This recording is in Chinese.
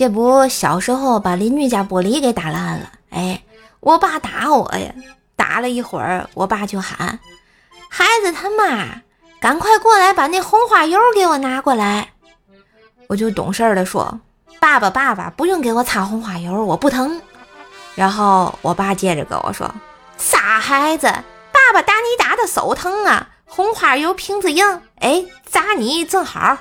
这不小时候把邻居家玻璃给打烂了，哎，我爸打我呀，打了一会儿，我爸就喊孩子他妈，赶快过来把那红花油给我拿过来。我就懂事的说，爸爸爸爸不用给我擦红花油，我不疼。然后我爸接着跟我说，傻孩子，爸爸打你打的手疼啊，红花油瓶子硬，哎，砸你正好。